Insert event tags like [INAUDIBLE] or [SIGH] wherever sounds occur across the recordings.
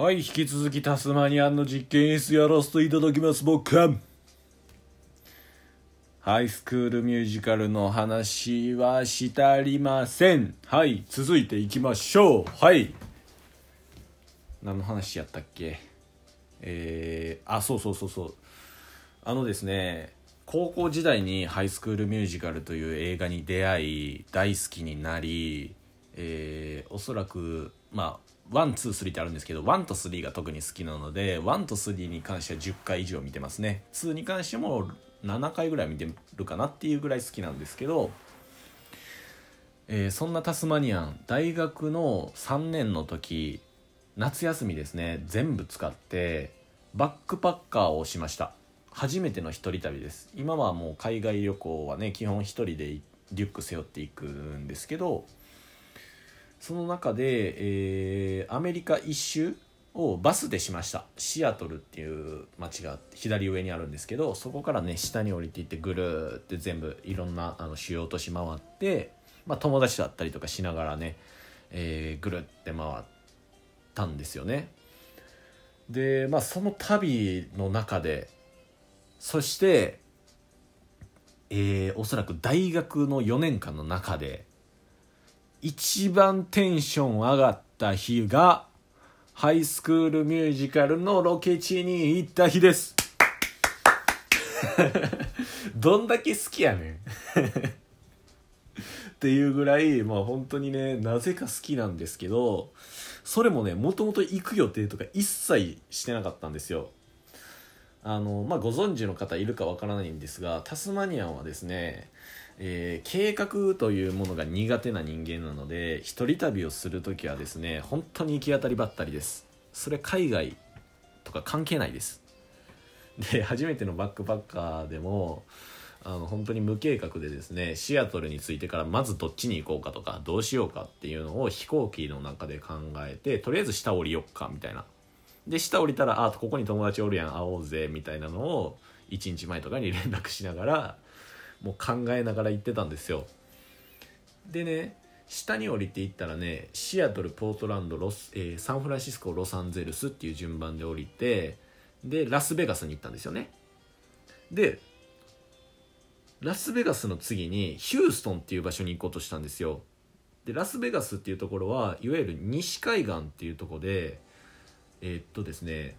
はい引き続きタスマニアンの実験演出やらせていただきます僕。はハイスクールミュージカルの話はしてありません。はい続いていきましょう。はい。何の話やったっけ？えー、あそうそうそうそう。あのですね高校時代にハイスクールミュージカルという映画に出会い大好きになり、えー、おそらくまあワンツースリーってあるんですけど one と three が特に好きなので one と three に関しては10回以上見てますね。2に関しても7回ぐらい見てるかなっていうぐらい好きなんですけど、えー、そんなタスマニアン大学の3年の時夏休みですね全部使ってバックパッカーをしました。初めての一人旅です。今はもう海外旅行はね基本一人でリュック背負っていくんですけどその中で、えー、アメリカ一周をバスでしました。シアトルっていう街が左上にあるんですけどそこからね下に降りていってぐるって全部いろんなあの主要都市回って、まあ、友達だったりとかしながらね、えー、ぐるって回ったんですよね。でまあその旅の中でそしてえー、おそらく大学の4年間の中で一番テンション上がった日がハイスクールミュージカルのロケ地に行った日です。[LAUGHS] どんだけ好きやねん。[LAUGHS] っていうぐらいまあ本当にねなぜか好きなんですけどそれもねもともと行く予定とか一切してなかったんですよ。あのまあご存知の方いるかわからないんですがタスマニアンはですねえー、計画というものが苦手な人間なので一人旅をする時はですね本当に行き当たりばったりです。それ海外とか関係ないです。で初めてのバックパッカーでもあの本当に無計画でですねシアトルに着いてからまずどっちに行こうかとかどうしようかっていうのを飛行機の中で考えてとりあえず下降りよっかみたいな。で下降りたらあここに友達おるやん会おうぜみたいなのを1日前とかに連絡しながらもう考えながら行ってたんですよ。でね下に降りていったらねシアトルポートランドロス、えー、サンフランシスコロサンゼルスっていう順番で降りてでラスベガスに行ったんですよね。でラスベガスの次にヒューストンっていう場所に行こうとしたんですよ。でラスベガスっていうところはいわゆる西海岸っていうとこでえー、っとですね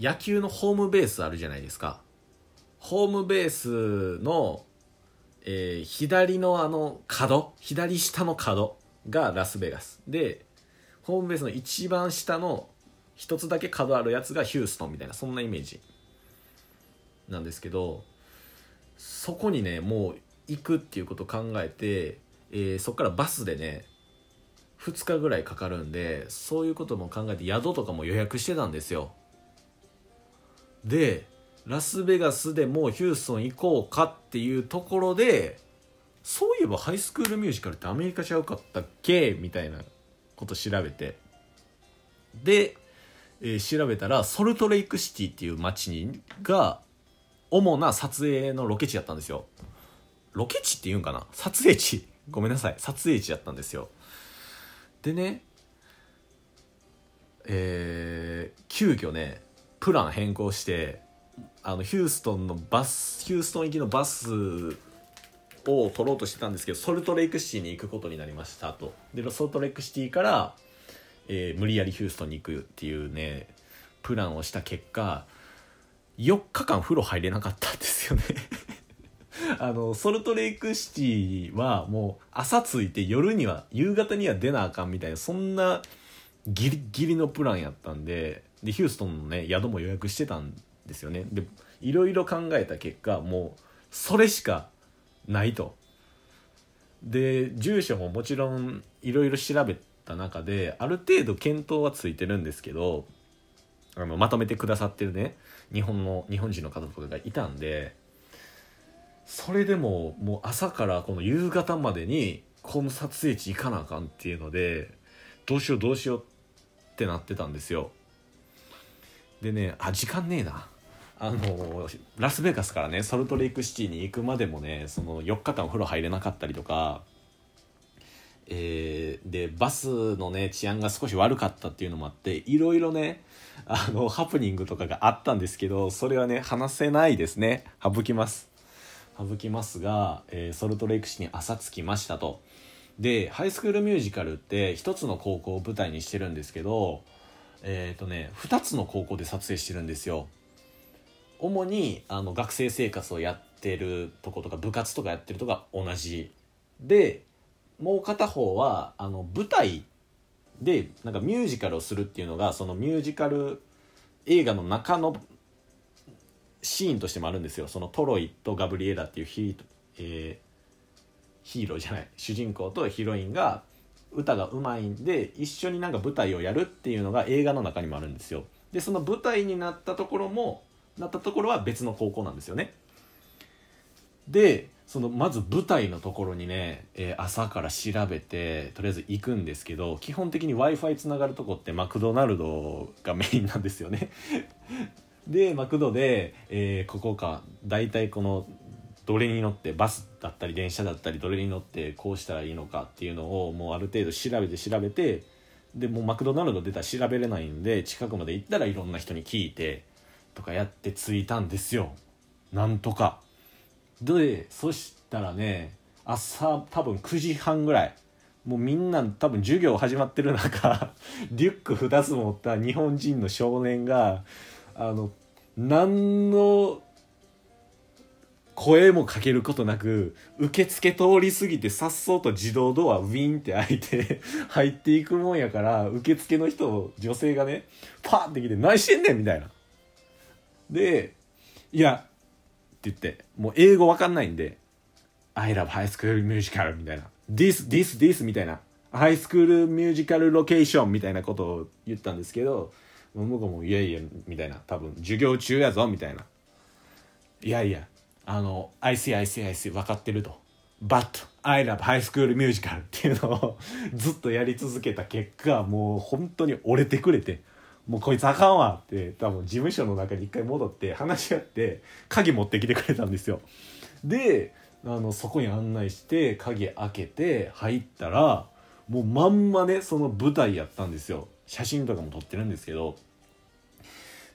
野球のホームベースあるじゃないですか。ホームベースの、えー、左のあの角左下の角がラスベガス。でホームベースの一番下の一つだけ角あるやつがヒューストンみたいなそんなイメージなんですけどそこにねもう行くっていうことを考えて、えー、そこからバスでね2日ぐらいかかるんでそういうことも考えて宿とかも予約してたんですよ。でラスベガスでもうヒューストン行こうかっていうところでそういえばハイスクールミュージカルってアメリカちゃうかったっけみたいなこと調べて。で、えー、調べたらソルトレイクシティっていう街にが主な撮影のロケ地だったんですよ。ロケ地っていうんかな？撮影地。ごめんなさい。撮影地だったんですよ。でねえー、急遽ねプラン変更してあのヒューストンのバスヒューストン行きのバスを取ろうとしてたんですけどソルトレイクシティに行くことになりましたと。でソルトレイクシティから、えー、無理やりヒューストンに行くっていうねプランをした結果4日間風呂入れなかったんですよね。[LAUGHS] あのソルトレイクシティはもう朝着いて夜には夕方には出なあかんみたいなそんなギリギリのプランやったんででヒューストンのね宿も予約してたんですよね。でいろいろ考えた結果もうそれしかないと。で住所ももちろんいろいろ調べた中である程度検討はついてるんですけどあのまとめてくださってるね日本の日本人の方とかがいたんでそれでももう朝からこの夕方までにこの撮影地行かなあかんっていうのでどうしようどうしようってなってたんですよ。でねあ時間ねえな。あのラスベガスからねソルトレイクシティに行くまでもねその4日間お風呂入れなかったりとか、えー、でバスのね治安が少し悪かったっていうのもあっていろいろねあのハプニングとかがあったんですけどそれはね話せないですね。省きます。省きますが、えー、ソルトレイク市に朝着きましたと。でハイスクールミュージカルって一つの高校を舞台にしてるんですけどえっ、ー、とね2つの高校で撮影してるんですよ。主にあの学生生活をやってるとことか部活とかやってるとか同じ。でもう片方はあの舞台でなんかミュージカルをするっていうのがそのミュージカル映画の中のシーンとしてもあるんですよ。そのトロイとガブリエラっていうヒー,、えー、ヒーローじゃない。主人公とヒロインが歌がうまいんで一緒になんか舞台をやるっていうのが映画の中にもあるんですよ。でその舞台になったところもなったところは別の高校なんですよね。でそのまず舞台のところにね、えー、朝から調べてとりあえず行くんですけど基本的に w i f i つながるとこってマクドナルドがメインなんですよね。でマクドで、えー、ここか大体このどれに乗ってバスだったり電車だったりどれに乗ってこうしたらいいのかっていうのをもうある程度調べて調べてでもうマクドナルド出たら調べれないんで近くまで行ったらいろんな人に聞いてとかやって着いたんですよなんとか。でそしたらね朝多分9時半ぐらいもうみんな多分授業始まってる中リュック2つ持った日本人の少年があの何の声もかけることなく受付通り過ぎてさっそうと自動ドアウィンって開いて [LAUGHS] 入っていくもんやから受付の人女性がねパーって来て「何してんねん!」みたいな。でいやって言って、もう英語わかんないんで、I love high school musical みたいな。this, this, this みたいな。ハイスクールミュージカルロケーションみたいなことを言ったんですけど、向こうもいやいや、みたいな。多分、授業中やぞ、みたいな。いやいや、あの、I see, I see, I see, 分かってると。But, I love high school musical っていうのを [LAUGHS] ずっとやり続けた結果、もう本当に折れてくれて、もうこいつあかんわって多分事務所の中に一回戻って話し合って鍵持ってきてくれたんですよであのそこに案内して鍵開けて入ったらもうまんまねその舞台やったんですよ写真とかも撮ってるんですけど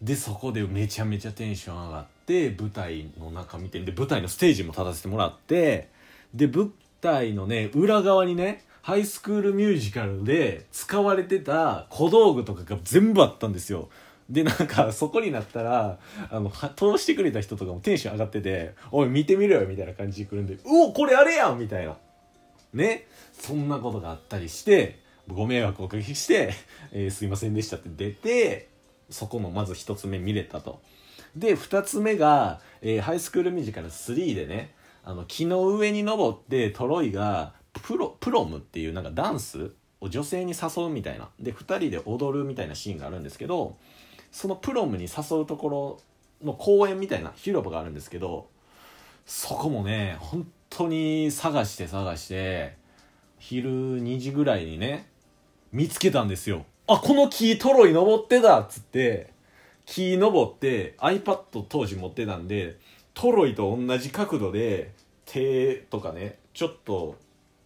でそこでめちゃめちゃテンション上がって舞台の中見てで舞台のステージも立たせてもらってで舞台のね裏側にねハイスクールミュージカルで使われてた小道具とかが全部あったんですよ。で、なんか、そこになったら、あの、通してくれた人とかもテンション上がってて、おい、見てみろよみたいな感じで来るんで、うおこれあれやんみたいな。ね。そんなことがあったりして、ご迷惑をおかけして、えー、すいませんでしたって出て、そこのまず一つ目見れたと。で、二つ目が、えー、ハイスクールミュージカル3でね、あの、木の上に登ってトロイが、プロプロムっていうなんかダンスを女性に誘うみたいなで2人で踊るみたいなシーンがあるんですけどそのプロムに誘うところの公園みたいな広場があるんですけどそこもね本当に探して探して昼2時ぐらいにね見つけたんですよ。あこの木トロイ登ってたっつって。木登って iPad 当時持ってたんでトロイと同じ角度で手とかねちょっと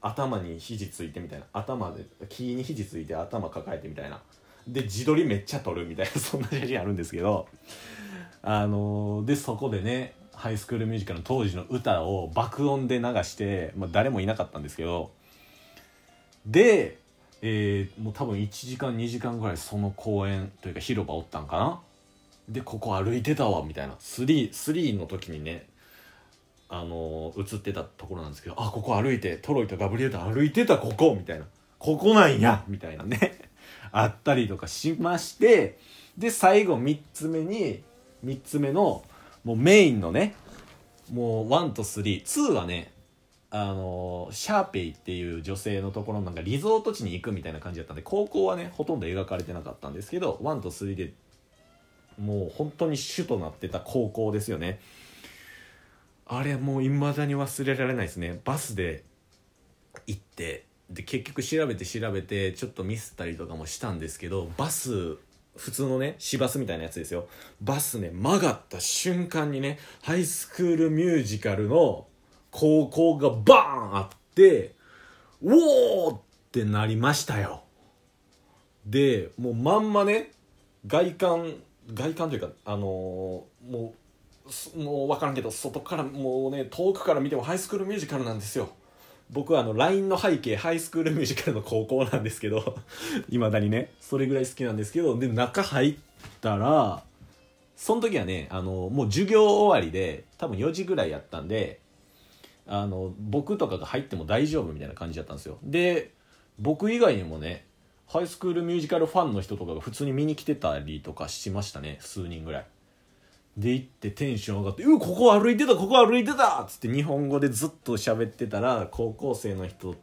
頭に肘ついてみたいな頭で木に肘ついて頭抱えてみたいな。で自撮りめっちゃ撮るみたいな [LAUGHS] そんな写真あるんですけど。あのー、でそこでねハイスクールミュージカルの当時の歌を爆音で流して、まあ、誰もいなかったんですけど。で、えー、もう多分1時間2時間ぐらいその公園というか広場おったんかな。でここ歩いてたわみたいな。3, 3の時にねあの映ってたところなんですけどあここ歩いてトロイとガブリエルと歩いてたここみたいな。ここなんやみたいなね。[LAUGHS] あったりとかしましてで最後3つ目に3つ目のもうメインのねもう1と32はねあのシャーペイっていう女性のところなんかリゾート地に行くみたいな感じだったんで高校はねほとんど描かれてなかったんですけど1と3でもう本当に主となってた高校ですよね。あれもう未だに忘れられないですね。バスで行ってで結局調べて調べてちょっとミスったりとかもしたんですけどバス普通のね市バスみたいなやつですよ。バスね曲がった瞬間にねハイスクールミュージカルの高校がバーンあっておおっってなりましたよ。でもうまんまね外観外観というかあのーもうもう分からんけど外からもうね遠くから見てもハイスクールミュージカルなんですよ。僕はあの LINE の背景ハイスクールミュージカルの高校なんですけど [LAUGHS] いまだにねそれぐらい好きなんですけどで中入ったらその時はねあのもう授業終わりで多分4時ぐらいやったんであの僕とかが入っても大丈夫みたいな感じだったんですよ。で僕以外にもねハイスクールミュージカルファンの人とかが普通に見に来てたりとかしましたね。数人ぐらい。で行ってテンション上がって「うここ歩いてたここ歩いてた!」っつって日本語でずっと喋ってたら高校生の人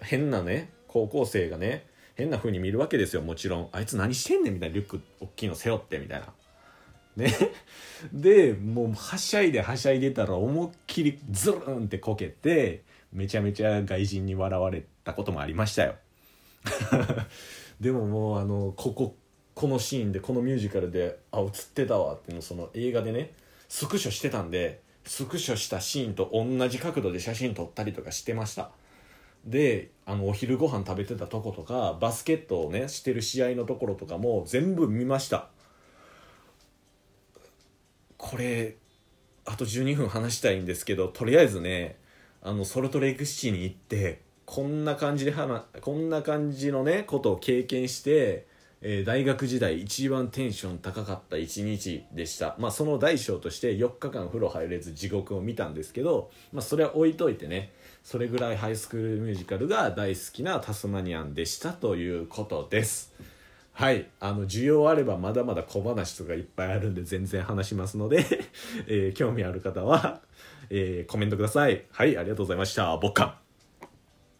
変なね高校生がね変な風に見るわけですよ。もちろん。あいつ何してんねんみたいなリュック大きいの背負ってみたいな。ね。でもうはしゃいではしゃいでたら思いっきりズルンってこけてめちゃめちゃ外人に笑われたこともありましたよ。[LAUGHS] でももうあのこここのシーンでこのミュージカルであ映ってたわっていうのその映画でねスクショしてたんでスクショしたシーンと同じ角度で写真撮ったりとかしてました。であのお昼ご飯食べてたとことかバスケットをねしてる試合のところとかも全部見ました。これあと12分話したいんですけどとりあえずねあのソルトレイクシティに行ってこんな感じで話こんな感じのねことを経験して、えー大学時代一番テンション高かった一日でした。まあその大小として4日間風呂入れず地獄を見たんですけど、まあ、それは置いといてねそれぐらいハイスクールミュージカルが大好きなタスマニアンでしたということです。はい。あの需要あればまだまだ小話とかいっぱいあるんで全然話しますので、[LAUGHS] えー興味ある方は、えーコメントください。はいありがとうございました。ボッカン。